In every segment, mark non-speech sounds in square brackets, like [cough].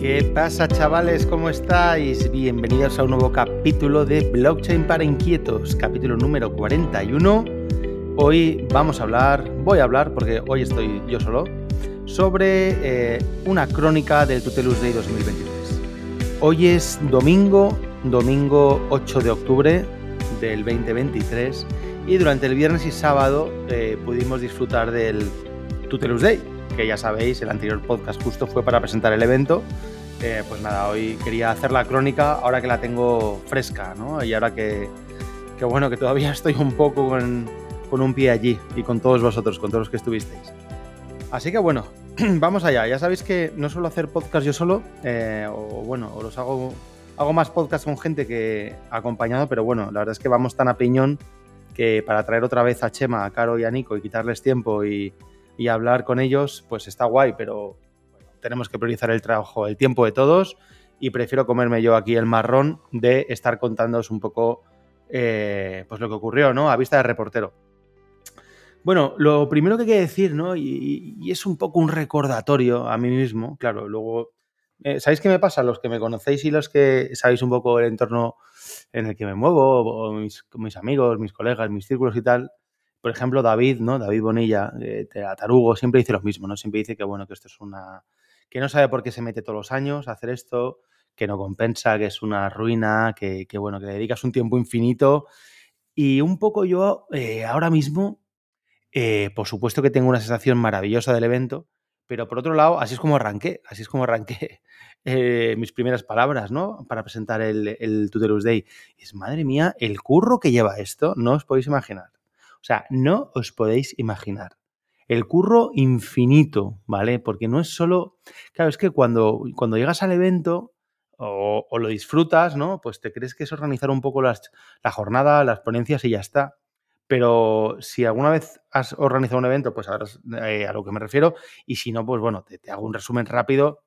¿Qué pasa chavales? ¿Cómo estáis? Bienvenidos a un nuevo capítulo de Blockchain para Inquietos, capítulo número 41. Hoy vamos a hablar, voy a hablar porque hoy estoy yo solo, sobre eh, una crónica del Tutelus Day 2023. Hoy es domingo, domingo 8 de octubre del 2023 y durante el viernes y sábado eh, pudimos disfrutar del Tutelus Day, que ya sabéis, el anterior podcast justo fue para presentar el evento. Eh, pues nada, hoy quería hacer la crónica ahora que la tengo fresca, ¿no? Y ahora que, que bueno, que todavía [laughs] estoy un poco con, con un pie allí y con todos vosotros, con todos los que estuvisteis. Así que bueno, [clears throat] vamos allá. Ya sabéis que no suelo hacer podcast yo solo, eh, o bueno, o los hago, hago más podcast con gente que acompañado, pero bueno, la verdad es que vamos tan a piñón que para traer otra vez a Chema, a Caro y a Nico y quitarles tiempo y, y hablar con ellos, pues está guay, pero tenemos que priorizar el trabajo, el tiempo de todos y prefiero comerme yo aquí el marrón de estar contándoos un poco eh, pues lo que ocurrió, ¿no? A vista de reportero. Bueno, lo primero que hay que decir, ¿no? Y, es un poco un recordatorio a mí mismo, claro, luego... Eh, ¿Sabéis qué me pasa? Los que me conocéis y los que sabéis un poco el entorno en el que me muevo, o mis, mis amigos, mis colegas, mis círculos y tal, por ejemplo, David, ¿no? David Bonilla, eh, de Atarugo, siempre dice lo mismo, ¿no? Siempre dice que, bueno, que esto es una... que no sabe por qué se mete todos los años a hacer esto, que no compensa, que es una ruina, que, que bueno, que le dedicas un tiempo infinito. Y un poco yo eh, ahora mismo, eh, por supuesto que tengo una sensación maravillosa del evento, pero por otro lado, así es como arranqué, así es como arranqué [laughs] eh, mis primeras palabras, ¿no? Para presentar el, el Tutelus Day. Es, madre mía, el curro que lleva esto, no os podéis imaginar. O sea, no os podéis imaginar. El curro infinito, ¿vale? Porque no es solo. Claro, es que cuando, cuando llegas al evento o, lo disfrutas, ¿no? Pues te crees que es organizar un poco las, la jornada, las ponencias y ya está. Pero si alguna vez has organizado un evento, pues sabrás eh, a lo que me refiero. Y si no, pues bueno, te, te hago un resumen rápido.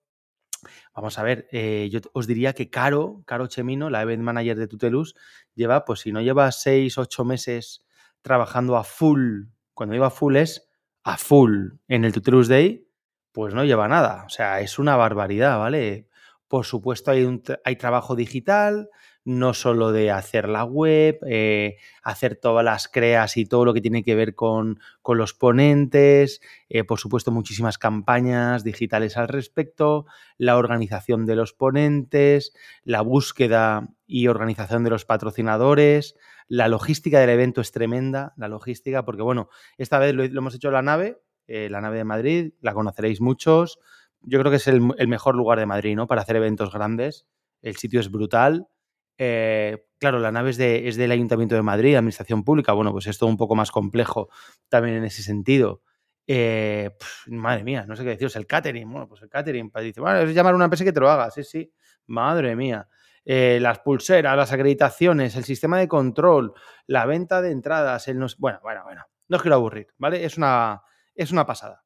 Vamos a ver, eh, yo os diría que Caro, Caro Chemino, la event manager de Tutelus, lleva, pues si no lleva seis, ocho meses trabajando a full, cuando digo a full es a full en el Tutelus Day, pues no lleva nada. O sea, es una barbaridad, ¿vale? Por supuesto, hay, un, hay trabajo digital, no solo de hacer la web, eh, hacer todas las creas y todo lo que tiene que ver con, con los ponentes, eh, por supuesto muchísimas campañas digitales al respecto, la organización de los ponentes, la búsqueda y organización de los patrocinadores, la logística del evento es tremenda, la logística, porque bueno, esta vez lo, hemos hecho la nave, eh, la nave de Madrid, la conoceréis muchos, yo creo que es el, el mejor lugar de Madrid, ¿no? Para hacer eventos grandes, el sitio es brutal, eh, claro, la nave es, de, es, del Ayuntamiento de Madrid, Administración Pública. Bueno, pues es todo un poco más complejo también en ese sentido. Eh, madre mía, no sé qué deciros. El catering, bueno, pues el catering. Pues dice, bueno, es llamar a una empresa que te lo haga. Sí, sí. Madre mía. Eh, las pulseras, las acreditaciones, el sistema de control, la venta de entradas, el no... Bueno, bueno, bueno. No os quiero aburrir, ¿vale? Es una, es una pasada.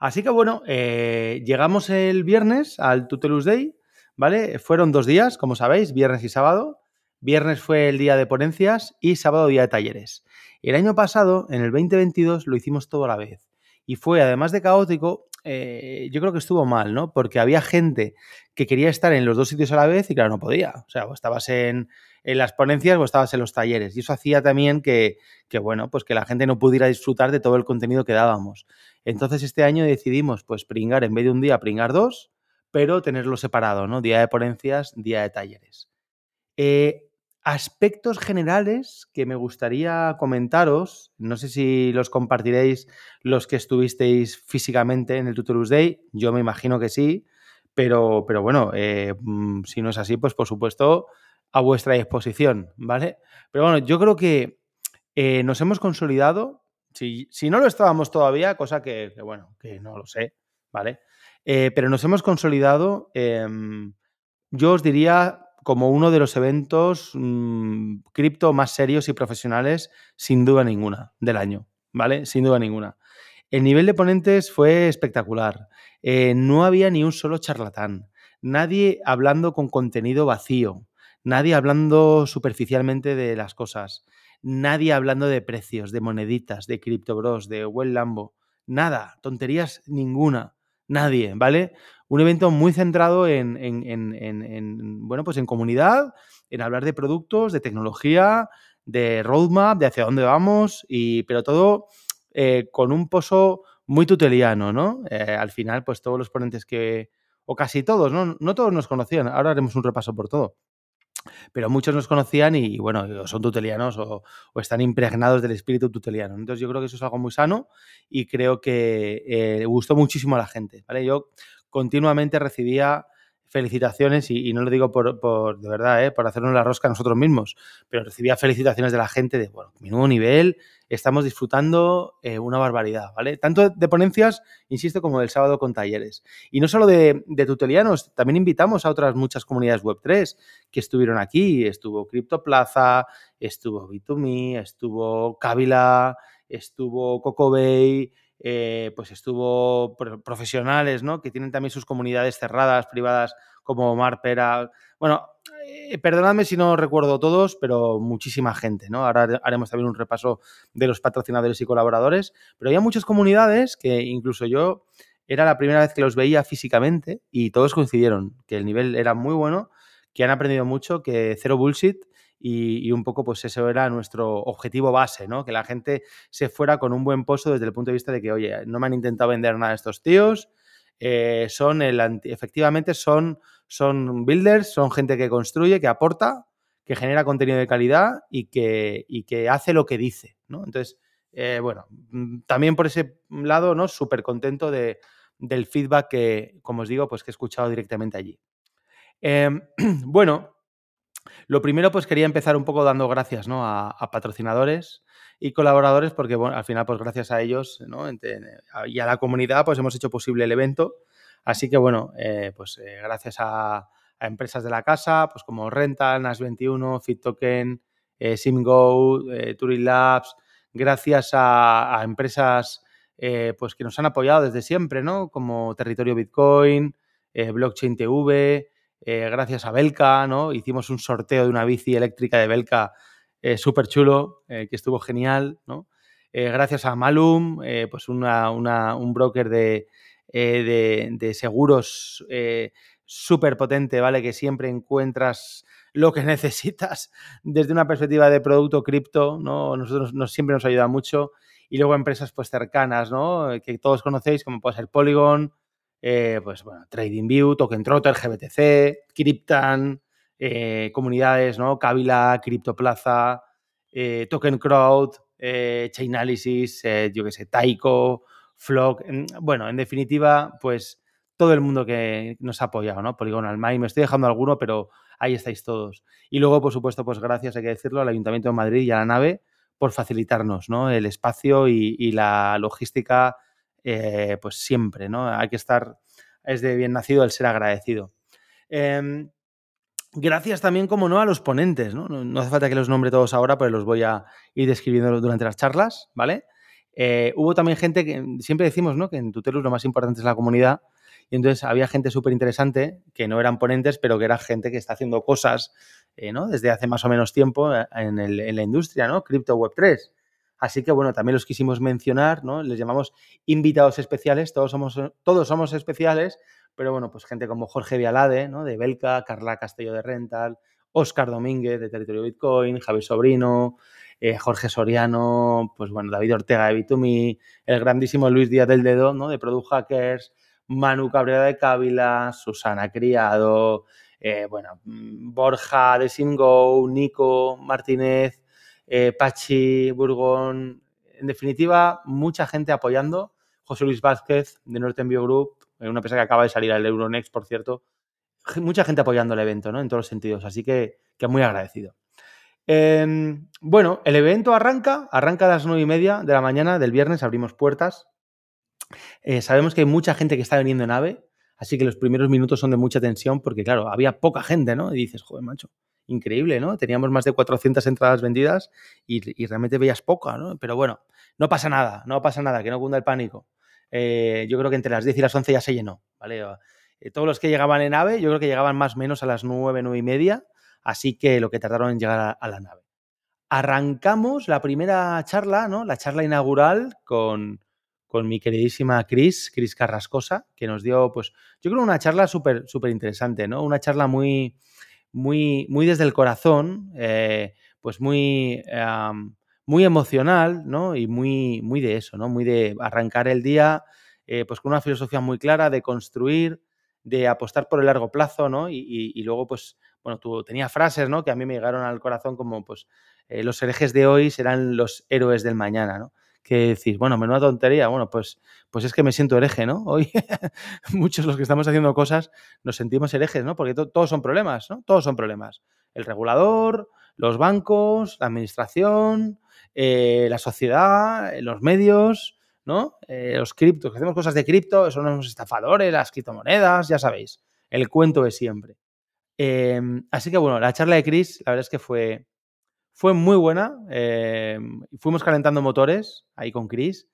Así que bueno, llegamos el viernes al Tutelus Day ¿vale? Fueron dos días, como sabéis, viernes y sábado. Viernes fue el día de ponencias y sábado día de talleres. El año pasado, en el 2022, lo hicimos todo a la vez. Y fue, además de caótico, eh, yo creo que estuvo mal, ¿no? Porque había gente que quería estar en los dos sitios a la vez y claro, no podía. O sea, o estabas en, en las ponencias o estabas en los talleres. Y eso hacía también que, que, bueno, pues que la gente no pudiera disfrutar de todo el contenido que dábamos. Entonces este año decidimos, pues, pringar, en vez de un día, pringar dos pero tenerlo separado, ¿no? Día de ponencias, día de talleres. Eh, aspectos generales que me gustaría comentaros, no sé si los compartiréis los que estuvisteis físicamente en el Tutorus Day, yo me imagino que sí, pero, pero bueno, eh, si no es así, pues por supuesto a vuestra disposición, ¿vale? Pero bueno, yo creo que eh, nos hemos consolidado, si, si, no lo estábamos todavía, cosa que bueno, que no lo sé, ¿vale? Eh, pero nos hemos consolidado, eh, yo os diría, como uno de los eventos mmm, cripto más serios y profesionales, sin duda ninguna, del año, ¿vale? Sin duda ninguna. El nivel de ponentes fue espectacular. Eh, no había ni un solo charlatán. Nadie hablando con contenido vacío. Nadie hablando superficialmente de las cosas. Nadie hablando de precios, de moneditas, de CryptoBros, de Well Lambo. Nada, tonterías ninguna. Nadie, ¿vale? un evento muy centrado en, en, bueno, pues en comunidad, en hablar de productos, de tecnología, de roadmap, de hacia dónde vamos, y, pero todo eh, con un pozo muy tuteliano, ¿no? Eh, al final, pues todos los ponentes que, o casi todos, ¿no? No todos nos conocían, ahora haremos un repaso por todo. Pero muchos nos conocían y, bueno, son tutelianos o, están impregnados del espíritu tuteliano. Entonces yo creo que eso es algo muy sano y creo que eh, gustó muchísimo a la gente, ¿vale? Yo continuamente recibía felicitaciones y, no lo digo por, de verdad, ¿eh? por hacernos la rosca nosotros mismos, pero recibía felicitaciones de la gente de, bueno, mi nuevo nivel, estamos disfrutando eh, una barbaridad, ¿vale? Tanto de ponencias, insisto, como del sábado con talleres. Y no solo de, tutelianos, también invitamos a otras muchas comunidades Web3 que estuvieron aquí. Estuvo CryptoPlaza, estuvo B2Me, estuvo Kabila, estuvo CocoBay, eh, pues estuvo profesionales, ¿no? Que tienen también sus comunidades cerradas, privadas, como Marpera. Bueno, eh, perdonadme si no recuerdo todos, pero muchísima gente, ¿no? Ahora haremos también un repaso de los patrocinadores y colaboradores, pero había muchas comunidades que incluso yo era la primera vez que los veía físicamente y todos coincidieron que el nivel era muy bueno, que han aprendido mucho, que cero bullshit y, un poco pues eso era nuestro objetivo base, ¿no? Que la gente se fuera con un buen pozo desde el punto de vista de que, oye, no me han intentado vender nada a estos tíos, eh, son el efectivamente son, son builders, son gente que construye, que aporta, que genera contenido de calidad y que, que hace lo que dice, ¿no? Entonces, eh, bueno, mm, también por ese lado, ¿no? Súper contento de, del feedback que, como os digo, pues que he escuchado directamente allí. Em, [clears throat] bueno, lo primero, pues quería empezar un poco dando gracias ¿no? a, patrocinadores y colaboradores, porque bueno, al final, pues gracias a ellos y a la comunidad, pues hemos hecho posible el evento. Así que bueno, eh, pues eh, gracias a, empresas de la casa, pues como Rental, NAS21, FitToken, eh, SimGo, Turing Labs, gracias a, a empresas pues que nos han apoyado desde siempre, ¿no? Como Territorio Bitcoin, Blockchain TV, eh, gracias a Belka, ¿no? Hicimos un sorteo de una bici eléctrica de Belka eh, súper chulo, eh, que estuvo genial, ¿no? gracias a Malum, pues un broker de, de, seguros súper potente, ¿vale? Que siempre encuentras lo que [laughs] necesitas desde una perspectiva de producto cripto, ¿no? Nosotros nos, siempre nos ayuda mucho. Y luego empresas pues cercanas, ¿no? Que todos conocéis, como puede ser Polygon, eh, pues bueno, TradingView, Token Trotter, GBTC, Cryptan, eh, comunidades, ¿no? Kabila, CryptoPlaza, eh, Token Crowd, Chainalysis, yo qué sé, Taiko, Flock. bueno, en definitiva, pues todo el mundo que nos ha apoyado, ¿no? Polygonal Mind, me estoy dejando alguno, pero ahí estáis todos. Y luego, por supuesto, pues gracias, hay que decirlo, al Ayuntamiento de Madrid y a la nave por facilitarnos ¿no? el espacio y la logística eh, pues siempre, ¿no? Hay que estar, es de bien nacido el ser agradecido. Em, gracias también, como no, a los ponentes, ¿no? ¿no? hace falta que los nombre todos ahora, pero los voy a ir describiendo durante las charlas, ¿vale? Eh, hubo también gente que siempre decimos, ¿no? Que en Tutelus lo más importante es la comunidad. Y entonces había gente súper interesante que no eran ponentes, pero que era gente que está haciendo cosas, eh, ¿no? Desde hace más o menos tiempo en, en la industria, ¿no? Crypto Web 3. Así que bueno, también los quisimos mencionar, ¿no? Les llamamos invitados especiales, todos somos, todos somos especiales, pero bueno, pues gente como Jorge Vialade, ¿no? De Belka, Carla Castello de Rental, Oscar Domínguez de Territorio Bitcoin, Javier Sobrino, eh, Jorge Soriano, pues bueno, David Ortega de Bitumi, el grandísimo Luis Díaz del Dedo, ¿no? De Product Hackers, Manu Cabrera de Cávila, Susana Criado, eh, bueno, mm, Borja de SimGo, Nico Martínez, eh, Pachi, Burgón, en definitiva, mucha gente apoyando. José Luis Vázquez de Northern Bio Group, una empresa que acaba de salir al Euronext, por cierto. Mucha gente apoyando el evento, ¿no? En todos los sentidos, así que, que muy agradecido. Em, bueno, el evento arranca, arranca a las nueve y media de la mañana del viernes, abrimos puertas. Eh, sabemos que hay mucha gente que está viniendo en AVE, así que los primeros minutos son de mucha tensión porque, claro, había poca gente, ¿no? Y dices, joder, macho, increíble, ¿no? Teníamos más de 400 entradas vendidas y, realmente veías poca, ¿no? Pero bueno, no pasa nada, no pasa nada, que no cunda el pánico. Eh, yo creo que entre las 10 y las 11 ya se llenó, ¿vale? Eh, todos los que llegaban en nave, yo creo que llegaban más o menos a las 9, 9 y media, así que lo que tardaron en llegar a, la nave. Arrancamos la primera charla, ¿no? La charla inaugural con, con mi queridísima Cris, Cris Carrascosa, que nos dio, pues, yo creo una charla súper, súper interesante, ¿no? Una charla muy, muy, muy desde el corazón, eh, pues muy, muy emocional, ¿no? Y muy, muy de eso, ¿no? Muy de arrancar el día, eh, pues con una filosofía muy clara de construir, de apostar por el largo plazo, ¿no? Y, luego, pues, bueno, tú tenía frases, ¿no? Que a mí me llegaron al corazón como, pues, eh, los herejes de hoy serán los héroes del mañana, ¿no? Que decís, bueno, menuda tontería, bueno, pues, pues es que me siento hereje, ¿no? [laughs] Hoy muchos los que estamos haciendo cosas nos sentimos herejes, ¿no? Porque todos son problemas, ¿no? Todos son problemas. El regulador, los bancos, la administración, eh, la sociedad, los medios, ¿no? Eh, los criptos, que hacemos cosas de cripto, son los estafadores, las criptomonedas, ya sabéis, el cuento de siempre. Em, así que bueno, la charla de Chris, la verdad es que fue, fue muy buena. Em, fuimos calentando motores ahí con Chris.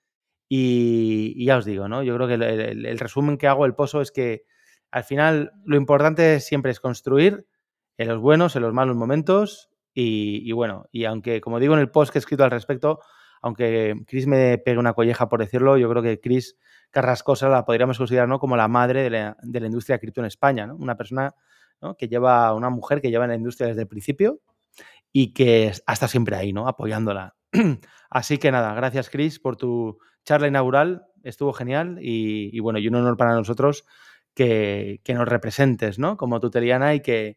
Y, ya os digo, ¿no? Yo creo que el, resumen que hago, el pozo, es que al final lo importante siempre es construir en los buenos, en los malos momentos. Y, bueno, y aunque, como digo en el post que he escrito al respecto, aunque Chris me pegue una colleja por decirlo, yo creo que Chris Carrascosa la podríamos considerar ¿no? como la madre de la, de la industria cripto en España. Una persona que lleva, una mujer que lleva en la industria desde el principio y que hasta siempre ahí, ¿no? Apoyándola. [clears throat] Así que nada, gracias Chris por tu charla inaugural, estuvo genial y, bueno, y un honor para nosotros que, nos representes, ¿no? Como tuteliana y que,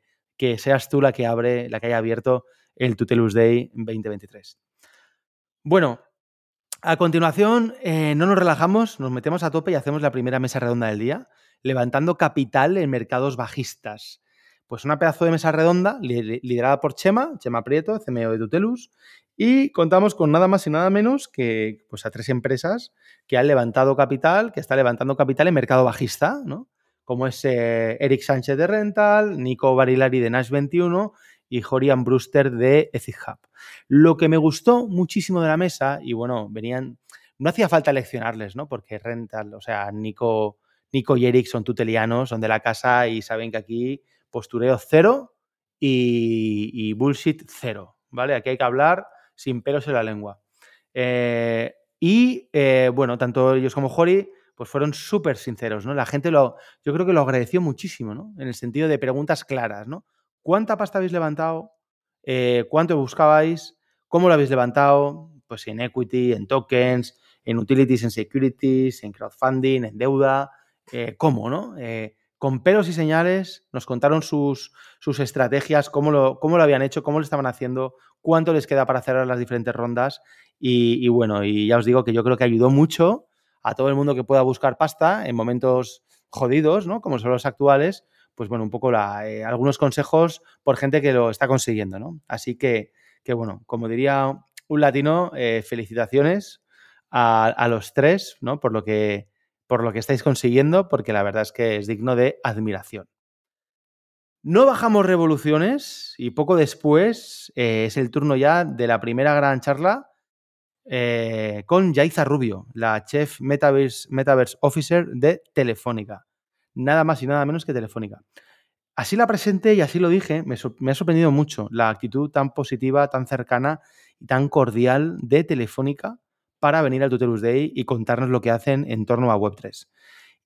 seas tú la que abre, la que haya abierto el Tutelus Day 2023. Bueno, a continuación eh, no nos relajamos, nos metemos a tope y hacemos la primera mesa redonda del día, levantando capital en mercados bajistas. Pues una pedazo de mesa redonda liderada por Chema, Chema Prieto, CMO de Tutelus, y contamos con nada más y nada menos que pues, a tres empresas que han levantado capital, que están levantando capital en mercado bajista, ¿no? Como es eh, Eric Sánchez de Rental, Nico Barilari de Nash 21 y Jorian Brewster de Ethic Hub. Lo que me gustó muchísimo de la mesa, y bueno, venían, no hacía falta leccionarles, ¿no? Porque Rental, o sea, Nico, Nico y Eric son tutelianos, son de la casa y saben que aquí postureo cero y, bullshit cero, ¿vale? Aquí hay que hablar sin pelos en la lengua. Eh, y eh, bueno, tanto ellos como Jori pues fueron súper sinceros, ¿no? La gente lo, yo creo que lo agradeció muchísimo, ¿no? En el sentido de preguntas claras, ¿no? ¿Cuánta pasta habéis levantado? Eh, ¿Cuánto buscabais? ¿Cómo lo habéis levantado? Pues en equity, en tokens, en utilities, en securities, en crowdfunding, en deuda. ¿Cómo, no? Con pelos y señales nos contaron sus, sus estrategias, cómo lo, cómo lo habían hecho, cómo lo estaban haciendo, cuánto les queda para cerrar las diferentes rondas. Y, bueno, y ya os digo que yo creo que ayudó mucho a todo el mundo que pueda buscar pasta en momentos jodidos, ¿no? Como son los actuales, pues bueno, un poco eh, algunos consejos por gente que lo está consiguiendo, ¿no? Así que, que bueno, como diría un latino, eh, felicitaciones a, los tres, ¿no? Por lo, que, por lo que estáis consiguiendo, porque la verdad es que es digno de admiración. No bajamos revoluciones y poco después eh, es el turno ya de la primera gran charla con Yaiza Rubio, la Chef Metaverse, Metaverse Officer de Telefónica nada más y nada menos que Telefónica. Así la presenté y así lo dije, me, ha sorprendido mucho la actitud tan positiva, tan cercana y tan cordial de Telefónica para venir al Tutelus Day y contarnos lo que hacen en torno a Web3.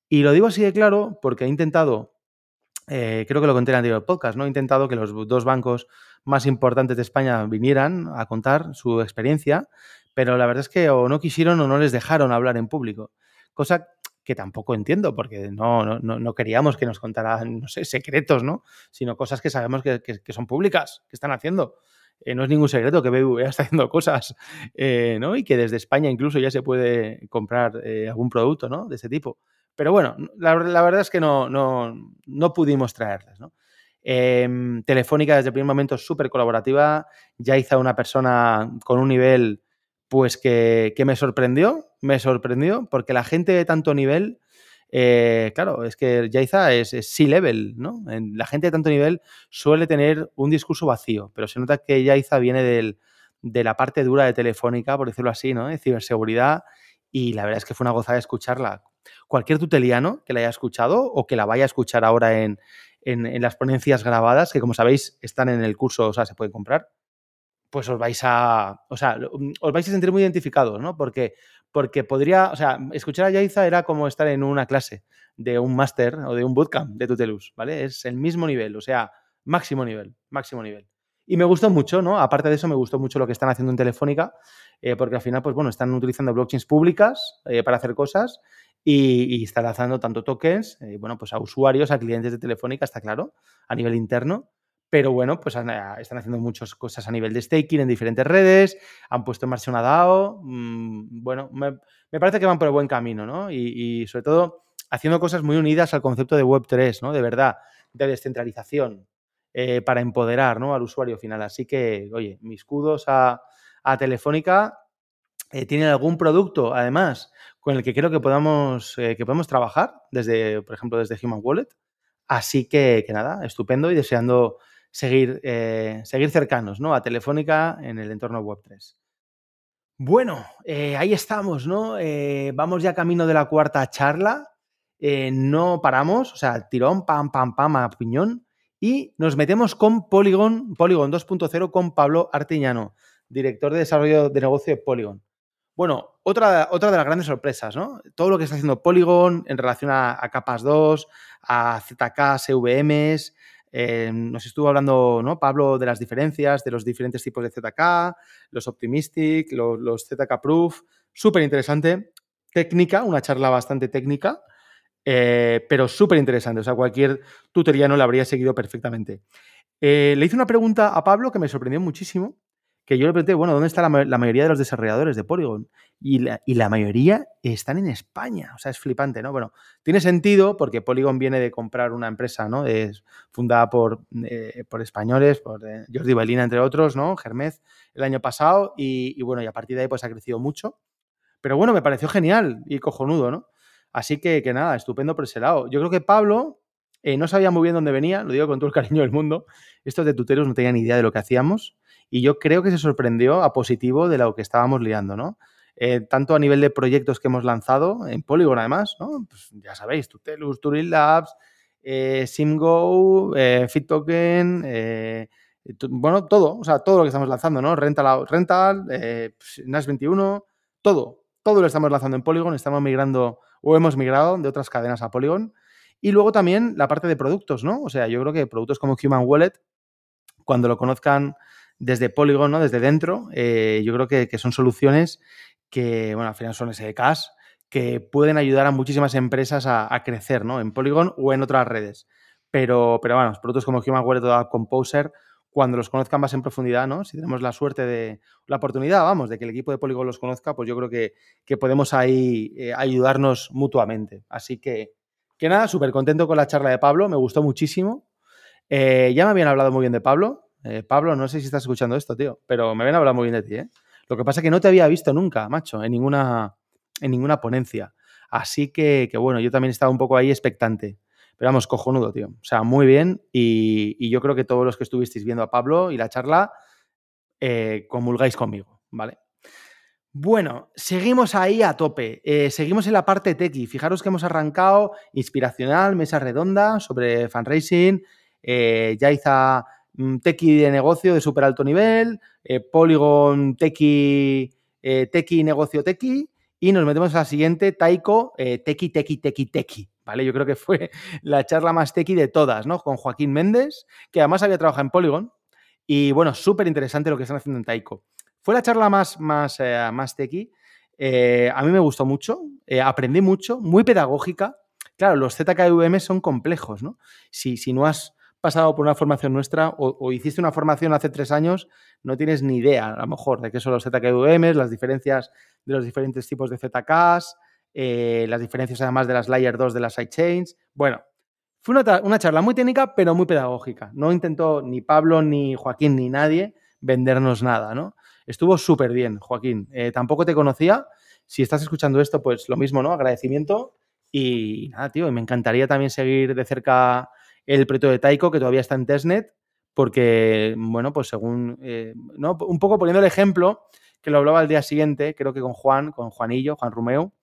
Y lo digo así de claro porque he intentado, eh, creo que lo conté en el anterior podcast, ¿no? He intentado que los dos bancos más importantes de España vinieran a contar su experiencia, pero la verdad es que o no quisieron o no les dejaron hablar en público. Cosa que tampoco entiendo, porque no, no, no, queríamos que nos contaran, no sé, secretos, ¿no? Sino cosas que sabemos que, son públicas, que están haciendo. Eh, no es ningún secreto que BBVA está haciendo cosas, eh, ¿no? Y que desde España incluso ya se puede comprar eh, algún producto, ¿no? De ese tipo. Pero bueno, la, verdad es que no, no, no pudimos traerlas, ¿no? Em, Telefónica desde el primer momento súper colaborativa, ya hizo una persona con un nivel pues que, me sorprendió, me sorprendió, porque la gente de tanto nivel, eh, claro, es que Yaiza es, C-level, ¿no? La gente de tanto nivel suele tener un discurso vacío, pero se nota que Yaiza viene de la parte dura de Telefónica, por decirlo así, ¿no? De ciberseguridad, y la verdad es que fue una gozada escucharla. Cualquier tuteliano que la haya escuchado o que la vaya a escuchar ahora en, en las ponencias grabadas, que como sabéis están en el curso, o sea, se pueden comprar, pues os vais a, o sea, os vais a sentir muy identificados, ¿no? Porque, porque podría, o sea, escuchar a Yaiza era como estar en una clase de un máster o de un bootcamp de Tutelus, ¿vale? Es el mismo nivel, o sea, máximo nivel, máximo nivel. Y me gustó mucho, ¿no? Aparte de eso, me gustó mucho lo que están haciendo en Telefónica, eh, porque al final, pues bueno, están utilizando blockchains públicas eh, para hacer cosas y, están lanzando tanto tokens, eh, bueno, pues a usuarios, a clientes de Telefónica, está claro, a nivel interno. Pero bueno, pues están haciendo muchas cosas a nivel de staking en diferentes redes, han puesto en marcha una DAO. Mm, bueno, me, parece que van por el buen camino, ¿no? Y, sobre todo haciendo cosas muy unidas al concepto de Web3, ¿no? De verdad, de descentralización, eh, para empoderar ¿no? al usuario final. Así que, oye, mis kudos a, Telefónica. Eh, ¿Tienen algún producto, además, con el que creo que podamos, eh, que podemos trabajar, desde, por ejemplo, desde Human Wallet? Así que, que nada, estupendo y deseando seguir, seguir cercanos ¿no? a Telefónica en el entorno Web3. Bueno, ahí estamos, ¿no? vamos ya camino de la cuarta charla. no paramos, o sea, tirón, pam, pam, pam, a piñón. Y nos metemos con Polygon, Polygon 2.0 con Pablo Artiñano, director de desarrollo de negocio de Polygon. Bueno, otra, otra de las grandes sorpresas, ¿no? Todo lo que está haciendo Polygon en relación a, capas 2, a ZK, CVMs. Eh, nos estuvo hablando, ¿no? Pablo, de las diferencias, de los diferentes tipos de ZK, los Optimistic, los, ZK Proof. Súper interesante. Técnica, una charla bastante técnica. Eh, pero súper interesante. O sea, cualquier tutorial no la habría seguido perfectamente. Eh, le hice una pregunta a Pablo que me sorprendió muchísimo, que yo le pregunté, bueno, ¿dónde está la, mayoría de los desarrolladores de Polygon? Y la, mayoría están en España. O sea, es flipante, ¿no? Bueno, tiene sentido porque Polygon viene de comprar una empresa, ¿no? Es fundada por, eh, por españoles, por Jordi Bailina, entre otros, ¿no? Germez, el año pasado. Y, y, bueno, y a partir de ahí pues ha crecido mucho. Pero bueno, me pareció genial y cojonudo, ¿no? Así que, que nada, estupendo por ese lado. Yo creo que Pablo eh, no sabía muy bien dónde venía, lo digo con todo el cariño del mundo. Estos de tuteros no tenían ni idea de lo que hacíamos y yo creo que se sorprendió a positivo de lo que estábamos liando, ¿no? Eh, tanto a nivel de proyectos que hemos lanzado, en Polygon además, ¿no? Pues ya sabéis, Tutelus, Turing Labs, eh, SimGo, FitToken, bueno, todo, o sea, todo lo que estamos lanzando, ¿no? Rental, Rental NAS 21, todo, todo lo estamos lanzando en Polygon, estamos migrando o hemos migrado de otras cadenas a Polygon. Y luego también la parte de productos, ¿no? O sea, yo creo que productos como Human Wallet, cuando lo conozcan desde Polygon, ¿no? Desde dentro, eh, yo creo que, son soluciones que, bueno, al final son SDKs, que pueden ayudar a muchísimas empresas a, crecer, ¿no? En Polygon o en otras redes. Pero, pero bueno, productos como Human Wallet o Composer cuando los conozcan más en profundidad, ¿no? Si tenemos la suerte de, la oportunidad, vamos, de que el equipo de Polygon los conozca, pues yo creo que, podemos ahí eh, ayudarnos mutuamente. Así que, que nada, súper contento con la charla de Pablo, me gustó muchísimo. Eh, ya me habían hablado muy bien de Pablo. Eh, Pablo, no sé si estás escuchando esto, tío, pero me habían hablado muy bien de ti, ¿eh? Lo que pasa es que no te había visto nunca, macho, en ninguna, en ninguna ponencia. Así que, que bueno, yo también estaba un poco ahí expectante. Pero vamos, cojonudo, tío. O sea, muy bien. Y, yo creo que todos los que estuvisteis viendo a Pablo y la charla, eh, comulgáis conmigo, ¿vale? Bueno, seguimos ahí a tope. Eh, seguimos en la parte tequi. Fijaros que hemos arrancado inspiracional, mesa redonda sobre fundraising, eh, mm, tequi de negocio de súper alto nivel, eh, Polygon tequi, tequi negocio tequi y nos metemos a la siguiente, Taiko, tequi, tequi, tequi, tequi. ¿vale? Yo creo que fue [laughs] la charla más tequi de todas, ¿no? Con Joaquín Méndez, que además había trabajado en Polygon. Y bueno, súper interesante lo que están haciendo en Taiko. Fue la charla más, más, eh, más tequi. Eh, a mí me gustó mucho, eh, aprendí mucho, muy pedagógica. Claro, los ZKVM son complejos, ¿no? Si, si no has pasado por una formación nuestra o, hiciste una formación hace tres años, no tienes ni idea, a lo mejor, de qué son los ZKVM, las diferencias de los diferentes tipos de ZKs, eh, las diferencias además de las Layer 2 de las sidechains. Bueno, fue una, charla muy técnica, pero muy pedagógica. No intentó ni Pablo, ni Joaquín, ni nadie vendernos nada, ¿no? Estuvo súper bien, Joaquín. Eh, tampoco te conocía. Si estás escuchando esto, pues lo mismo, ¿no? Agradecimiento. Y nada, tío, me encantaría también seguir de cerca el proyecto de Taiko, que todavía está en testnet, porque, bueno, pues según, eh, ¿no? Un poco poniendo el ejemplo, que lo hablaba al día siguiente, creo que con Juan, con Juanillo, Juan Romeo,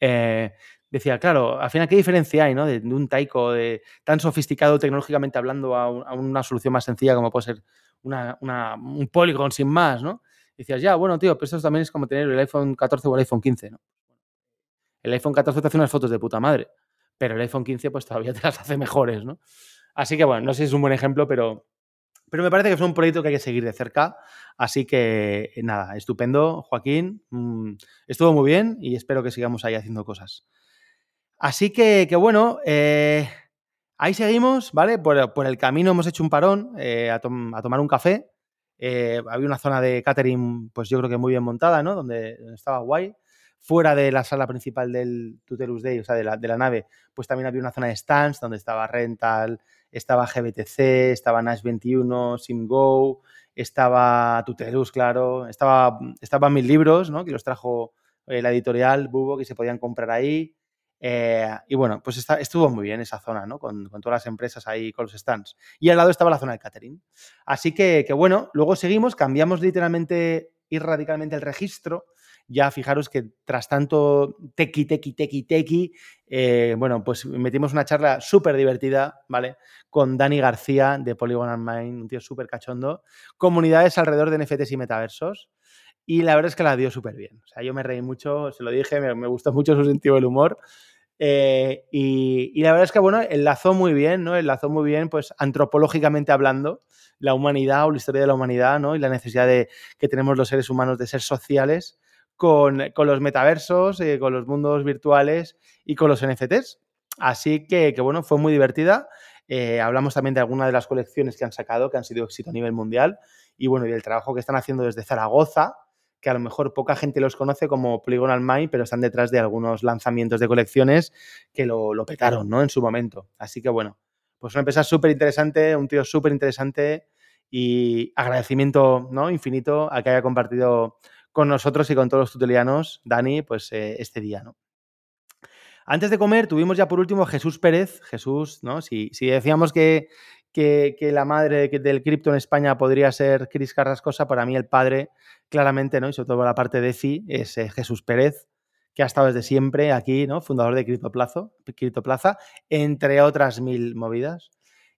eh, decía, claro, al final, ¿qué diferencia hay ¿no? de, un Taiko de, tan sofisticado tecnológicamente hablando a, una solución más sencilla como puede ser un Polygon sin más, ¿no? decías, ya, bueno, tío, pero esto también es como tener el iPhone 14 o el iPhone 15, ¿no? El iPhone 14 te hace unas fotos de puta madre, pero el iPhone 15 pues todavía te las hace mejores, ¿no? Así que bueno, no sé si es un buen ejemplo, pero, pero me parece que es un proyecto que hay que seguir de cerca. Así que nada, estupendo, Joaquín. Mm, estuvo muy bien y espero que sigamos ahí haciendo cosas. Así que, que bueno, eh, ahí seguimos, ¿vale? Por, el camino hemos hecho un parón eh, a, tomar un café. Eh, había una zona de catering, pues yo creo que muy bien montada, ¿no? Donde, donde estaba guay fuera de la sala principal del Tutelus Day, o sea, de la, de la, nave, pues también había una zona de stands donde estaba Rental, estaba GBTC, estaba Nash 21, SimGo, estaba Tutelus, claro, estaba, estaban mis libros, ¿no? Que los trajo eh, la editorial Bubo, que se podían comprar ahí. Eh, y bueno, pues estuvo muy bien esa zona, ¿no? Con, con, todas las empresas ahí, con los stands. Y al lado estaba la zona de catering. Así que bueno, luego seguimos, cambiamos literalmente y radicalmente el registro ya fijaros que tras tanto tequi, tequi, tequi, tequi, eh, bueno, pues metimos una charla súper divertida, ¿vale? Con Dani García de Polygon Mind, un tío súper cachondo, comunidades alrededor de NFTs y metaversos. Y la verdad es que la dio súper bien. O sea, yo me reí mucho, se lo dije, me, gustó mucho su sentido del humor. Eh, y, la verdad es que, bueno, enlazó muy bien, ¿no? Enlazó muy bien, pues, antropológicamente hablando, la humanidad o la historia de la humanidad, ¿no? Y la necesidad de, que tenemos los seres humanos de ser sociales con, los metaversos, eh, con los mundos virtuales y con los NFTs. Así que, bueno, fue muy divertida. Eh, hablamos también de algunas de las colecciones que han sacado, que han sido éxito a nivel mundial, y bueno, y del trabajo que están haciendo desde Zaragoza, que a lo mejor poca gente los conoce como Polygonal Mind, pero están detrás de algunos lanzamientos de colecciones que lo, lo petaron, ¿no? En su momento. Así que bueno, pues una empresa súper interesante, un tío súper interesante y agradecimiento, ¿no? Infinito a que haya compartido con nosotros y con todos los tutelianos, Dani, pues eh, este día, ¿no? Antes de comer, tuvimos ya por último Jesús Pérez. Jesús, ¿no? Si, si decíamos que, que, la madre del cripto en España podría ser Cris Carrascosa, para mí el padre, claramente, ¿no? Y sobre todo la parte de FI, es eh, Jesús Pérez, que ha estado desde siempre aquí, ¿no? Fundador de Criptoplaza, Plaza, entre otras mil movidas.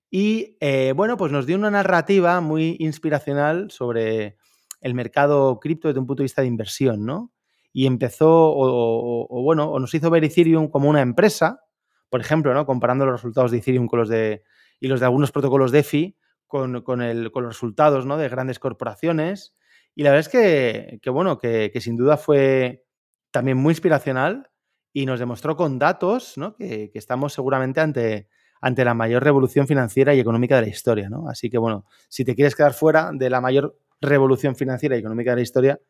Y eh, bueno, pues nos dio una narrativa muy inspiracional sobre, el mercado cripto desde un punto de vista de inversión, ¿no? Y empezó, o, bueno, o nos hizo ver Ethereum como una empresa, por ejemplo, ¿no? Comparando los resultados de Ethereum con los de, y los de algunos protocolos DeFi con, con, el, con los resultados, ¿no? De grandes corporaciones. Y la verdad es que, que bueno, que, que, sin duda fue también muy inspiracional y nos demostró con datos, ¿no? Que, que estamos seguramente ante, ante la mayor revolución financiera y económica de la historia, ¿no? Así que, bueno, si te quieres quedar fuera de la mayor revolución financiera y económica de la historia,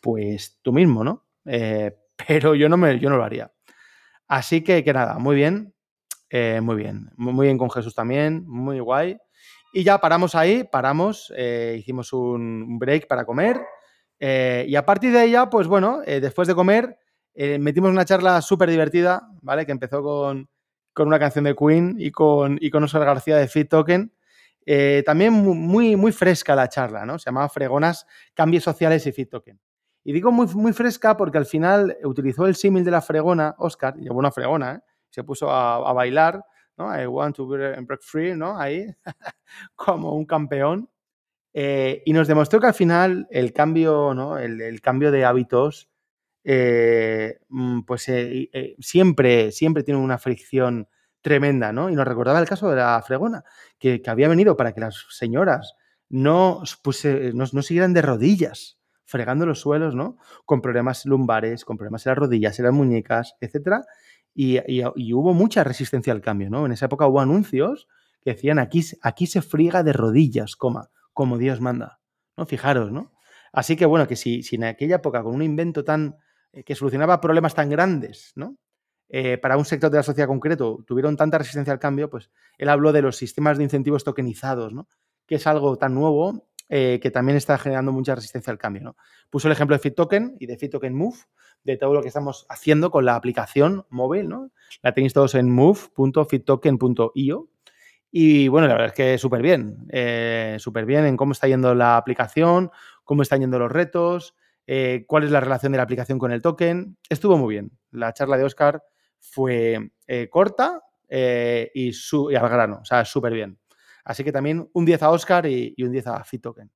pues tú mismo, ¿no? Eh, pero yo no, me, yo no lo haría. Así que, que nada, muy bien, eh, muy bien, muy bien con Jesús también, muy guay. Y ya paramos ahí, paramos, eh, hicimos un break para comer. y a partir de ella, pues bueno, después de comer, metimos una charla súper divertida, ¿vale? Que empezó con, con, una canción de Queen y con, y con Oscar García de Fit Token. Eh, también muy, muy fresca la charla, ¿no? Se llamaba Fregonas, Cambios Sociales y Fit Token. Y digo muy, muy fresca porque al final utilizó el símil de la fregona, Oscar, llevó una fregona, ¿eh? se puso a, bailar, ¿no? I want to break free, ¿no? Ahí, [laughs] como un campeón. Eh, y nos demostró que al final el cambio, ¿no? el, cambio de hábitos, mm, pues siempre, siempre tiene una fricción tremenda, ¿no? Y nos recordaba el caso de la fregona, que, había venido para que las señoras no, pues, no, siguieran de rodillas, fregando los suelos, ¿no? Con problemas lumbares, con problemas en las rodillas, en las muñecas, etc. Y, hubo mucha resistencia al cambio, ¿no? En esa época hubo anuncios que decían aquí, aquí se friega de rodillas, coma, como Dios manda, ¿no? Fijaros, ¿no? Así que bueno, que si, si en aquella época con un invento tan eh, que solucionaba problemas tan grandes, ¿no? Eh, para un sector de la sociedad concreto tuvieron tanta resistencia al cambio, pues él habló de los sistemas de incentivos tokenizados, que es algo tan nuevo eh, que también está generando mucha resistencia al cambio. Puso el ejemplo de FitToken y de FitToken Move, de todo lo que estamos haciendo con la aplicación móvil. ¿no? La tenéis todos en move.fittoken.io. Y bueno, la verdad es que súper bien, eh, súper bien en cómo está yendo la aplicación, cómo están yendo los retos, cuál es la relación de la aplicación con el token. Estuvo muy bien. La charla de Oscar fue eh, corta eh, y, su, al grano, o sea, súper bien. Así que también un 10 a Oscar y, un 10 a FitToken.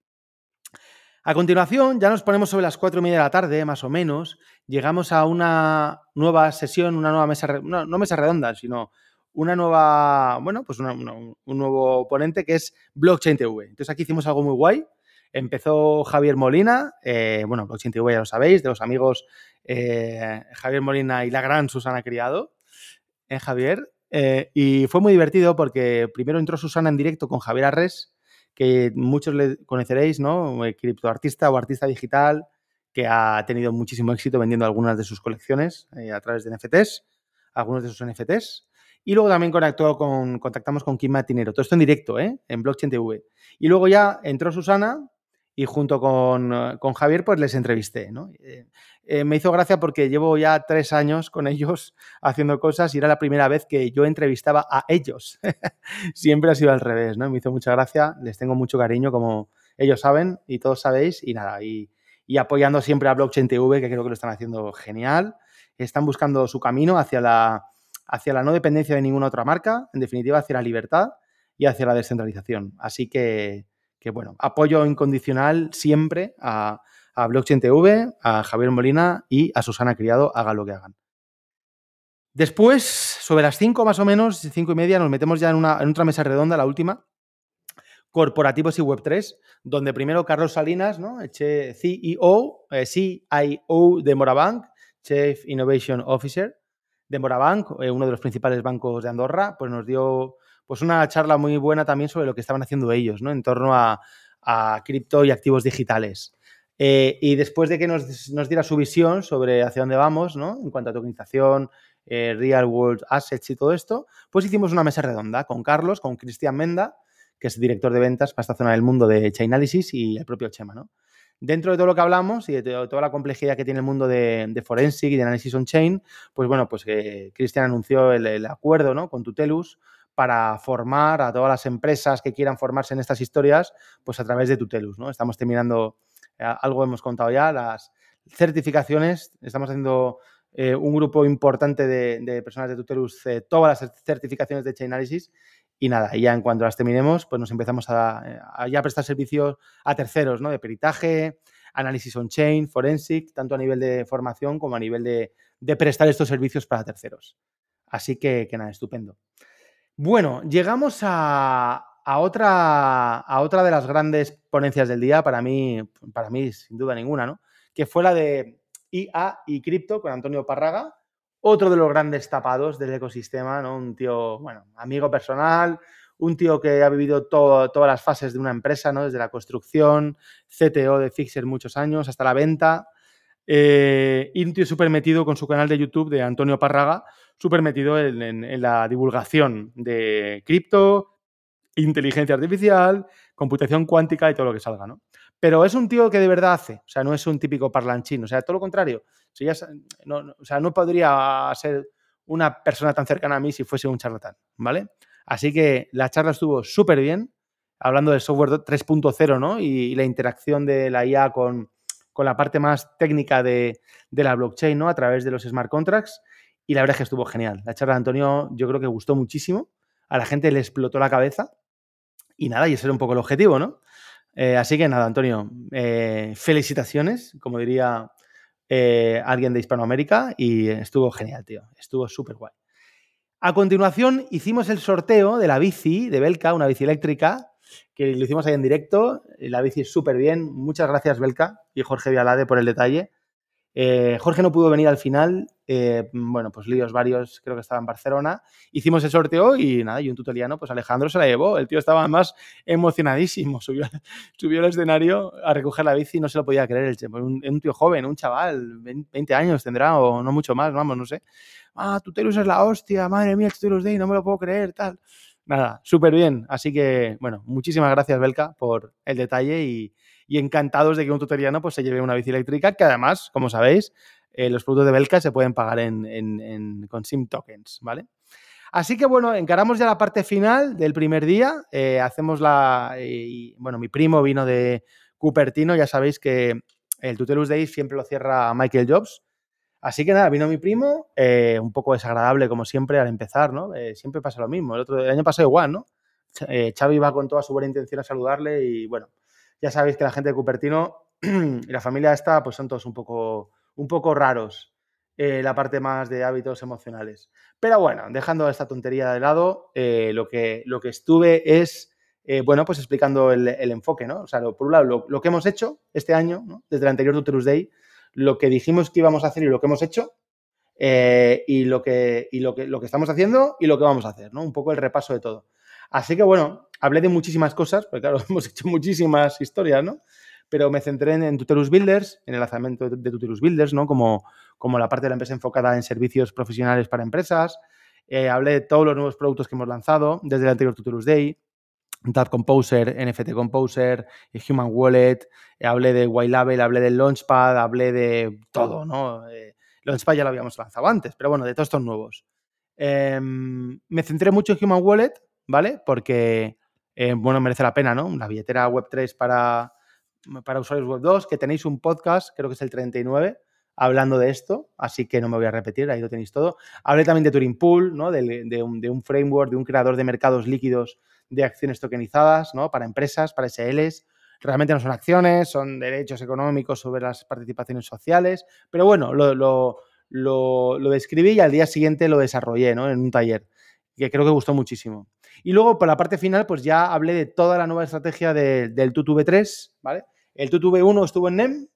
A continuación, ya nos ponemos sobre las cuatro y media de la tarde, más o menos. Llegamos a una nueva sesión, una nueva mesa, no, mesa redonda, sino una nueva, bueno, pues un nuevo ponente que es Blockchain TV. Entonces aquí hicimos algo muy guay. Empezó Javier Molina, eh, bueno, Blockchain TV ya lo sabéis, de los amigos eh, Javier Molina y la gran Susana Criado, ¿eh, Javier? Y fue muy divertido porque primero entró Susana en directo con Javier Arres, que muchos le conoceréis, ¿no? Criptoartista o artista digital que ha tenido muchísimo éxito vendiendo algunas de sus colecciones a través de NFTs, algunos de sus NFTs. Y luego también conectó con, contactamos con Kim Matinero. Todo esto en directo, ¿eh? en Blockchain TV. Y luego ya entró Susana y junto con, con Javier pues les entrevisté. ¿no? Eh, eh, me hizo gracia porque llevo ya tres años con ellos [laughs] haciendo cosas y era la primera vez que yo entrevistaba a ellos. [laughs] Siempre ha sido al revés, ¿no? Me hizo mucha gracia, les tengo mucho cariño como ellos saben y todos sabéis y nada, y, y apoyando siempre a Blockchain TV que creo que lo están haciendo genial. Están buscando su camino hacia la, hacia la no dependencia de ninguna otra marca, en definitiva hacia la libertad y hacia la descentralización. Así que que bueno, apoyo incondicional siempre a, a, Blockchain TV, a Javier Molina y a Susana Criado, hagan lo que hagan. Después, sobre las 5 más o menos, 5 y media, nos metemos ya en, una, en otra mesa redonda, la última, corporativos y Web3, donde primero Carlos Salinas, ¿no? CEO, eh, CIO de Morabank, Chief Innovation Officer de Morabank, eh, uno de los principales bancos de Andorra, pues nos dio pues una charla muy buena también sobre lo que estaban haciendo ellos, ¿no? En torno a, a cripto y activos digitales. Eh, y después de que nos, nos, diera su visión sobre hacia dónde vamos, ¿no? En cuanto a tokenización, eh, real world assets y todo esto, pues hicimos una mesa redonda con Carlos, con Cristian Menda, que es director de ventas para esta zona del mundo de Chainalysis y el propio Chema, ¿no? Dentro de todo lo que hablamos y de toda la complejidad que tiene el mundo de, de Forensic y de Analysis on Chain, pues bueno, pues eh, Cristian anunció el, el, acuerdo ¿no? con Tutelus para formar a todas las empresas que quieran formarse en estas historias, pues a través de Tutelus, ¿no? Estamos terminando, eh, algo hemos contado ya, las certificaciones, estamos haciendo eh, un grupo importante de, personas de Tutelus, eh, todas las certificaciones de Chainalysis, y nada, ya en cuanto las terminemos, pues nos empezamos a, a prestar servicios a terceros, ¿no? De peritaje, análisis on-chain, forensic, tanto a nivel de formación como a nivel de, de prestar estos servicios para terceros. Así que, que nada, estupendo. Bueno, llegamos a, otra, de las grandes ponencias del día, para mí, para mí sin duda ninguna, ¿no? Que fue la de IA y cripto con Antonio Parraga, otro de los grandes tapados del ecosistema, ¿no? Un tío, bueno, amigo personal, un tío que ha vivido todas las fases de una empresa, ¿no? Desde la construcción, CTO de Fixer muchos años, hasta la venta. Eh, y un tío súper metido con su canal de YouTube de Antonio Parraga, súper metido en, la divulgación de cripto, inteligencia artificial, computación cuántica y todo lo que salga, ¿no? Pero es un tío que de verdad hace, o sea, no es un típico parlanchín, o sea, todo lo contrario. Si ya, no, no, o sea, no podría ser una persona tan cercana a mí si fuese un charlatán, ¿vale? Así que la charla estuvo súper bien, hablando del software 3.0, ¿no? Y, y, la interacción de la IA con, con la parte más técnica de, de, la blockchain, ¿no? A través de los smart contracts. Y la verdad es que estuvo genial. La charla de Antonio yo creo que gustó muchísimo. A la gente le explotó la cabeza. Y nada, y ese era un poco el objetivo, ¿no? Eh, así que nada, Antonio, eh, felicitaciones, como diría eh, alguien de Hispanoamérica, y estuvo genial, tío. Estuvo súper guay. A continuación hicimos el sorteo de la bici de Belka, una bici eléctrica, que lo hicimos ahí en directo. La bici es súper bien. Muchas gracias, Belka y Jorge Vialade por el detalle. Jorge no pudo venir al final, eh, bueno, pues líos varios, creo que estaba en Barcelona. Hicimos el sorteo y nada, y un tuteliano, pues Alejandro se la llevó. El tío estaba más emocionadísimo. [laughs] Subió, subió al escenario a recoger la bici y no se lo podía creer. Un, tío joven, un chaval, 20 años tendrá o no mucho más, vamos, no sé. Ah, Tutelus es la hostia, madre mía, Tutelus Day, no me lo puedo creer, tal. Nada, súper bien. Así que, bueno, muchísimas gracias, Belka, por el detalle y, encantados de que un tuteliano pues, se lleve una bici eléctrica, que además, como sabéis, eh, los productos de Belka se pueden pagar en, con SIM tokens, ¿vale? Así que bueno, encaramos ya la parte final del primer día. Eh, hacemos la. Eh, bueno, mi primo vino de Cupertino, ya sabéis que el Tutelus Day siempre lo cierra Michael Jobs. Así que nada, vino mi primo, un poco desagradable como siempre al empezar, ¿no? Siempre pasa lo mismo. El, otro, el año pasado igual, ¿no? Xavi va con toda su buena intención a saludarle y bueno, ya sabéis que la gente de Cupertino [clears throat] y la familia esta, pues son todos un poco, un poco raros. Eh, la parte más de hábitos emocionales. Pero bueno, dejando esta tontería de lado, eh, lo, que, lo que estuve es, eh, bueno, pues explicando el, enfoque, ¿no? O sea, por un lado, lo, que hemos hecho este año, desde el anterior Tutorus Day, lo que dijimos que íbamos a hacer y lo que hemos hecho, y, lo que, y lo, que, lo que estamos haciendo y lo que vamos a hacer, ¿no? Un poco el repaso de todo. Así que bueno, hablé de muchísimas cosas, porque claro, [laughs] hemos hecho muchísimas historias, ¿no? Pero me centré en, Tutelus Builders, en el lanzamiento de, Tutelus Builders, ¿no? Como, como la parte de la empresa enfocada en servicios profesionales para empresas. Eh, hablé de todos los nuevos productos que hemos lanzado desde el anterior Tutelus Day. Tab Composer, NFT Composer, Human Wallet, eh, hablé de White hablé del Launchpad, hablé de todo, ¿no? Eh, Launchpad ya lo habíamos lanzado antes, pero bueno, de todos estos nuevos. Em, me centré mucho en Human Wallet, ¿vale? Porque, bueno, merece la pena, ¿no? Una billetera Web3 para, para usuarios web 2, que tenéis un podcast, creo que es el 39, hablando de esto, así que no me voy a repetir, ahí lo tenéis todo. Hablé también de Turing Pool, ¿no? de, un, framework, de un creador de mercados líquidos de acciones tokenizadas ¿no? para empresas, para SLs. Realmente no son acciones, son derechos económicos sobre las participaciones sociales, pero bueno, lo, lo, describí y al día siguiente lo desarrollé ¿no? en un taller, que creo que gustó muchísimo. Y luego, por la parte final, pues ya hablé de toda la nueva estrategia del TuTube 3, ¿vale? El TuTube 1 estuvo en NEM,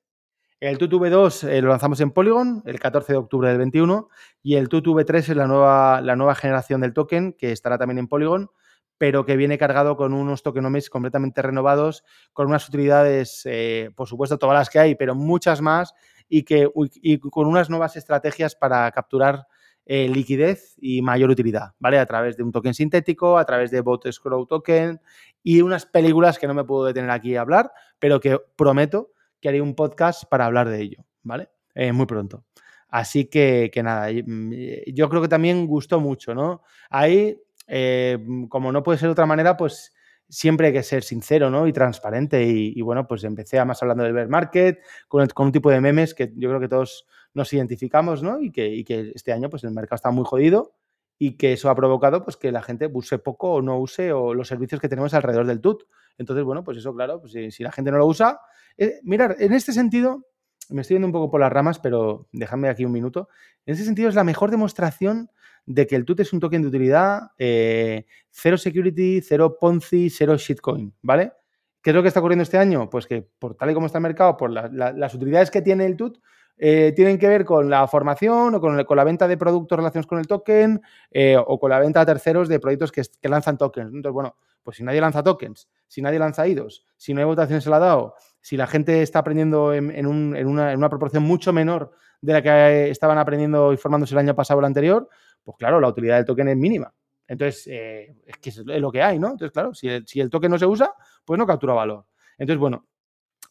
el TuTube 2 eh, lo lanzamos en Polygon el 14 de octubre del 21 y el TuTube 3 es la nueva, la nueva generación del token que estará también en Polygon, pero que viene cargado con unos tokenomics completamente renovados, con unas utilidades, eh, por supuesto, todas las que hay, pero muchas más y, que, y con unas nuevas estrategias para capturar eh, liquidez y mayor utilidad, ¿vale? A través de un token sintético, a través de Bot Scroll Token y unas películas que no me puedo detener aquí a hablar, pero que prometo que haré un podcast para hablar de ello, ¿vale? Eh, muy pronto. Así que, nada, mm, yo creo que también gustó mucho, ¿no? Ahí, eh, como no puede ser de otra manera, pues siempre hay que ser sincero ¿no? y transparente. Y, bueno, pues empecé a más hablando del bear market, con, un tipo de memes que yo creo que todos nos identificamos, ¿no? Y que, este año pues el mercado está muy jodido y que eso ha provocado pues que la gente use poco o no use o los servicios que tenemos alrededor del TUT. Entonces, bueno, pues eso, claro, pues si, la gente no lo usa... Eh, mirar, en este sentido, me estoy yendo un poco por las ramas, pero déjame aquí un minuto. En ese sentido es la mejor demostración de que el TUT es un token de utilidad, eh, cero security, cero Ponzi, cero shitcoin, ¿vale? ¿Qué es lo que está ocurriendo este año? Pues que por tal y como está el mercado, por las utilidades que tiene el TUT, eh, tienen que ver con la formación o con, la venta de productos relacionados con el token eh, o con la venta a terceros de proyectos que, lanzan tokens. Entonces, bueno, pues si nadie lanza tokens, si nadie lanza IDOs, si no hay votaciones en la DAO, si la gente está aprendiendo en, una, proporción mucho menor de la que estaban aprendiendo y formándose el año pasado o el anterior, pues claro, la utilidad del token es mínima. Entonces, eh, es que es lo que hay, ¿no? Entonces, claro, si el token no se usa, pues no captura valor. Entonces, bueno,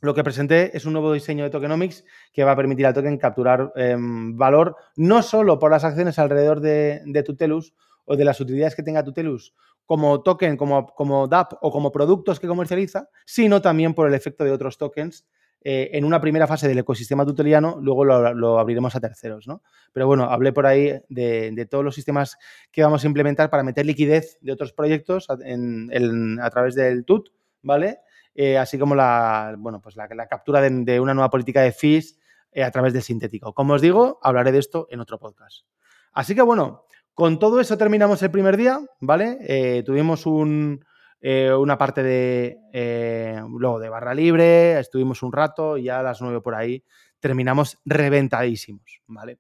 lo que presenté es un nuevo diseño de tokenomics que va a permitir al token capturar em, valor no solo por las acciones alrededor de, Tutelus o de las utilidades que tenga Tutelus como token, como, DAP o como productos que comercializa, sino también por el efecto de otros tokens eh, en una primera fase del ecosistema tuteliano, luego lo, abriremos a terceros, ¿no? Pero bueno, hablé por ahí de, todos los sistemas que vamos a implementar para meter liquidez de otros proyectos a través del TUT, ¿vale? Eh, así como la, bueno, pues la, captura de, una nueva política de fees eh, a través del sintético. Como os digo, hablaré de esto en otro podcast. Así que bueno, con todo eso terminamos el primer día, ¿vale? Eh, tuvimos una parte de luego de barra libre, estuvimos un rato y ya a las nueve por ahí terminamos reventadísimos, ¿vale?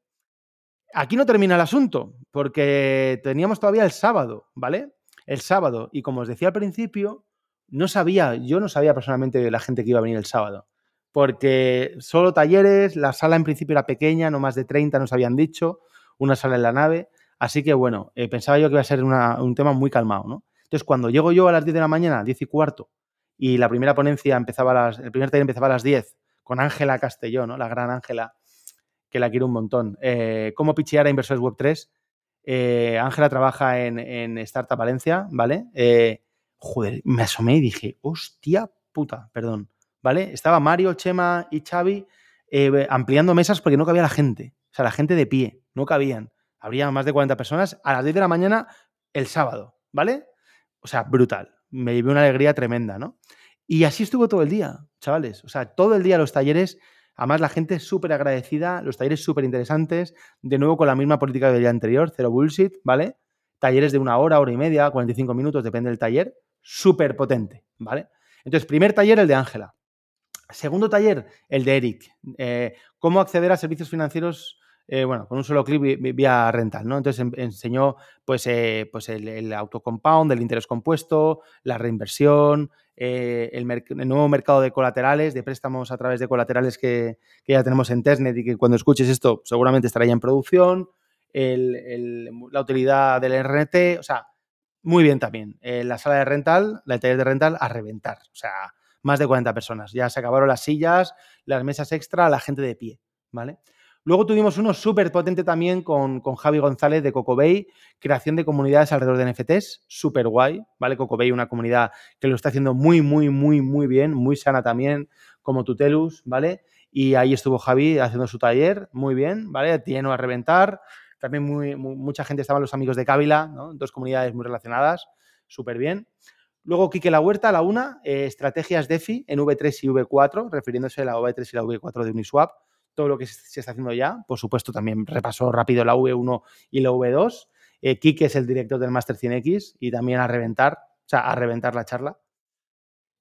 Aquí no termina el asunto, porque teníamos todavía el sábado, ¿vale? El sábado, y como os decía al principio, no sabía, yo no sabía personalmente la gente que iba a venir el sábado, porque solo talleres, la sala en principio era pequeña, no más de 30 nos habían dicho, una sala en la nave, así que bueno, eh, pensaba yo que iba a ser un tema muy calmado, ¿no? Entonces, cuando llego yo a las 10 de la mañana, 10 y cuarto, y la primera ponencia empezaba a las, el primer taller empezaba a las 10, con Ángela Castelló, ¿no? La gran Ángela, que la quiero un montón. Eh, ¿Cómo pichear a inversores web 3? Eh, Ángela trabaja en, en, Startup Valencia, ¿vale? Joder, me asomé y dije, hostia puta, perdón, ¿vale? Estaba Mario, Chema y Xavi eh, ampliando mesas porque no cabía la gente, o sea, la gente de pie, no cabían. Habría más de 40 personas a las 10 de la mañana el sábado, ¿vale? O sea, brutal. Me llevé una alegría tremenda, ¿no? Y así estuvo todo el día, chavales. O sea, todo el día los talleres, además la gente súper agradecida, los talleres súper interesantes, de nuevo con la misma política del día anterior, cero bullshit, ¿vale? Talleres de una hora, hora y media, 45 minutos, depende del taller, súper potente, ¿vale? Entonces, primer taller, el de Ángela. Segundo taller, el de Eric. Eh, cómo acceder a servicios financieros eh, bueno, con un solo clic vía rental, ¿no? Entonces em, enseñó pues, eh, pues el, autocompound, el interés compuesto, la reinversión, el, nuevo mercado de colaterales, de préstamos a través de colaterales que, ya tenemos en Testnet y que cuando escuches esto seguramente estará ya en producción, la utilidad del RNT, o sea, muy bien también. la sala de rental, la taller de rental a reventar, o sea, más de 40 personas. Ya se acabaron las sillas, las mesas extra, la gente de pie, ¿vale? Luego tuvimos uno súper potente también con, Javi González de Cocobay, creación de comunidades alrededor de NFTs, súper guay, ¿vale? Cocobay, una comunidad que lo está haciendo muy, muy, muy, muy bien, muy sana también, como Tutelus, ¿vale? Y ahí estuvo Javi haciendo su taller, muy bien, ¿vale? Lleno a reventar. También muy, mucha gente, estaban los amigos de Cávila. Dos comunidades muy relacionadas, súper bien. Luego Quique La Huerta, la una, eh, estrategias DeFi en V3 y V4, refiriéndose a la V3 y la V4 de Uniswap, todo lo que se está haciendo ya. Por supuesto, también repasó rápido la V1 y la V2. Eh, Quique es el director del Master 100X y también a reventar, o sea, a reventar la charla.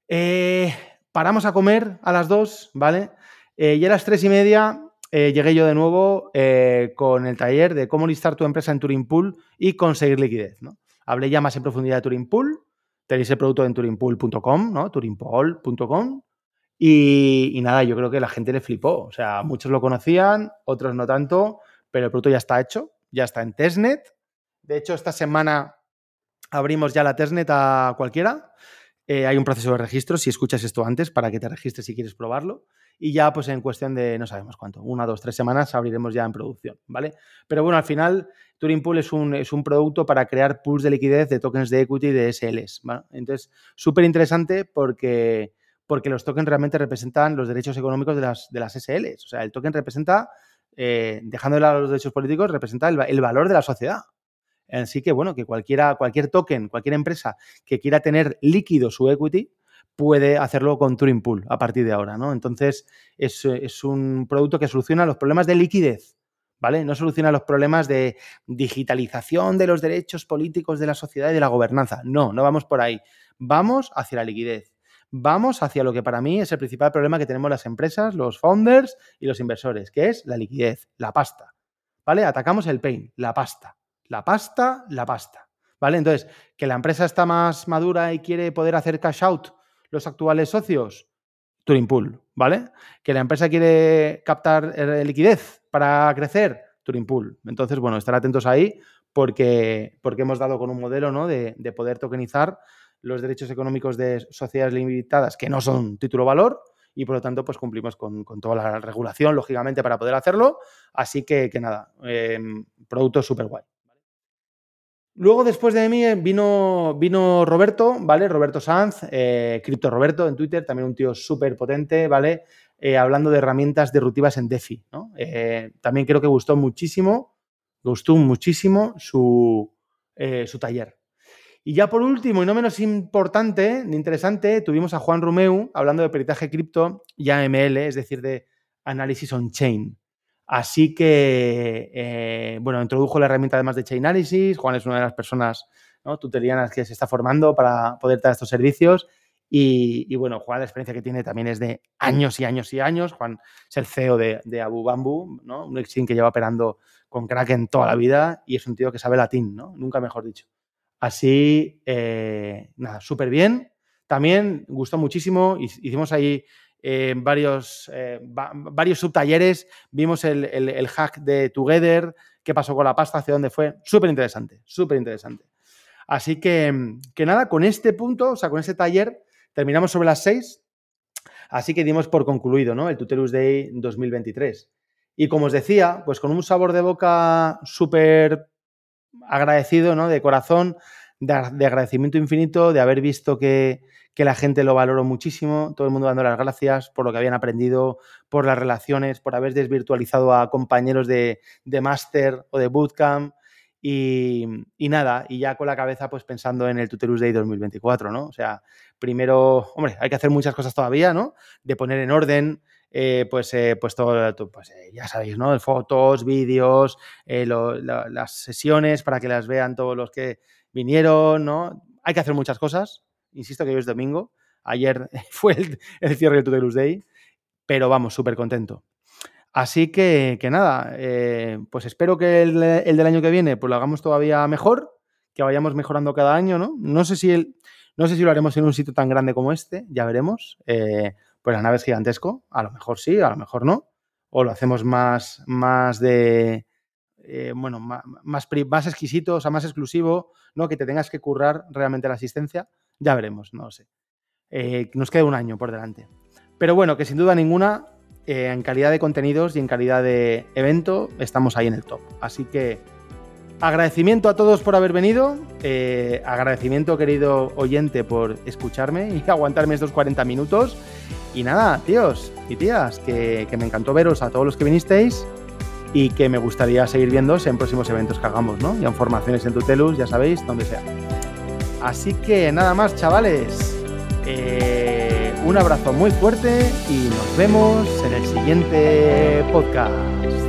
Eh, paramos a comer a las dos, ¿vale? y a las tres y media llegué yo de nuevo con el taller de cómo listar tu empresa en Turing Pool y conseguir liquidez. Hablé ya más en profundidad de Turing Pool, Tenéis el producto en turingpool.com, ¿no? turingpool.com. Y, nada, yo creo que la gente le flipó. O sea, muchos lo conocían, otros no tanto, pero el producto ya está hecho, ya está en testnet. De hecho, esta semana abrimos ya la testnet a cualquiera. Eh, hay un proceso de registro, si escuchas esto antes, para que te registres si quieres probarlo. Y ya, pues en cuestión de, no sabemos cuánto, una, dos, tres semanas abriremos ya en producción, ¿vale? Pero bueno, al final, Turing Pool es un, es un producto para crear pools de liquidez de tokens de equity de SLs. Entonces, súper interesante porque, porque los tokens realmente representan los derechos económicos de las, de las SLs. O sea, el token representa, eh, dejando de lado los derechos políticos, representa el, el valor de la sociedad. Así que, bueno, que cualquiera, cualquier token, cualquier empresa que quiera tener líquido su equity, puede hacerlo con Turing Pool a partir de ahora, ¿no? Entonces, es, un producto que soluciona los problemas de liquidez, ¿vale? No soluciona los problemas de digitalización de los derechos políticos de la sociedad y de la gobernanza. No, no vamos por ahí. Vamos hacia la liquidez. Vamos hacia lo que para mí es el principal problema que tenemos las empresas, los founders y los inversores, que es la liquidez, la pasta. ¿Vale? Atacamos el pain, la pasta. La pasta, la pasta. ¿Vale? Entonces, que la empresa está más madura y quiere poder hacer cash out los actuales socios, Turing Pool, ¿vale? Que la empresa quiere captar eh, liquidez para crecer, Turing Pool. Entonces, bueno, estar atentos ahí porque, porque hemos dado con un modelo ¿no? de, de poder tokenizar los derechos económicos de sociedades limitadas que no son título valor y por lo tanto pues cumplimos con, toda la regulación, lógicamente, para poder hacerlo. Así que, que nada, em, producto súper guay. Luego, después de mí, vino, vino Roberto, ¿vale? Roberto Sanz, eh, Cripto Roberto en Twitter, también un tío súper potente, ¿vale? Eh, hablando de herramientas disruptivas en DeFi, ¿no? Eh, también creo que gustó muchísimo, gustó muchísimo su, su taller. Y ya por último, y no menos importante ni interesante, tuvimos a Juan Romeu hablando de peritaje cripto y AML, es decir, de análisis on-chain. Así que, eh, bueno, introdujo la herramienta además de Chainalysis. Juan es una de las personas ¿no? tutelianas que se está formando para poder dar estos servicios. Y, bueno, Juan, la experiencia que tiene también es de años y años y años. Juan es el CEO de, Abu Bamboo, ¿no? un exchange que lleva operando con Kraken toda la vida y es un tío que sabe latín, ¿no? nunca mejor dicho. Así, eh, nada, súper bien. También gustó muchísimo. Hicimos ahí varios, eh, varios subtalleres, vimos el, hack de Together, qué pasó con la pasta, hacia dónde fue. Súper interesante, súper interesante. Así que, que nada, con este punto, o sea, con este taller, terminamos sobre las 6. Así que dimos por concluido, ¿no? El Tutelus Day 2023. Y como os decía, pues con un sabor de boca súper agradecido, ¿no? De corazón, de, agradecimiento infinito, de haber visto que, la gente lo valoró muchísimo, todo el mundo dando las gracias por lo que habían aprendido, por las relaciones, por haber desvirtualizado a compañeros de, máster o de bootcamp Y, nada, y ya con la cabeza pues pensando en el Tutelus Day 2024, ¿no? O sea, primero, hombre, hay que hacer muchas cosas todavía, ¿no? De poner en orden, eh, pues, eh, pues todo, pues eh, ya sabéis, ¿no? Fotos, vídeos, las sesiones para que las vean todos los que vinieron, ¿no? Hay que hacer muchas cosas. Insisto que hoy es domingo. Ayer [laughs] fue el, cierre del Tutelus Day, pero vamos, súper contento. Así que, nada, pues espero que el, del año que viene pues lo hagamos todavía mejor, que vayamos mejorando cada año, ¿no? No sé si, el, no sé si lo haremos en un sitio tan grande como este, ya veremos. pues la nave es gigantesco, a lo mejor sí, a lo mejor no. O lo hacemos más, más de, eh, bueno, más, más, exquisito, o más exclusivo, ¿no? Que te tengas que currar realmente la asistencia. Ya veremos, no lo sé. Eh, nos queda un año por delante. Pero bueno, que sin duda ninguna, eh, en calidad de contenidos y en calidad de evento, estamos ahí en el top. Así que agradecimiento a todos por haber venido. agradecimiento, querido oyente, por escucharme y [laughs] aguantarme estos 40 minutos. Y nada, tíos y tías, que, que me encantó veros a todos los que vinisteis y que me gustaría seguir viendo en próximos eventos que hagamos, ¿no? Y en formaciones en Tutelus, ya sabéis, donde sea. Así que nada más, chavales. Eh, un abrazo muy fuerte y nos vemos en el siguiente podcast.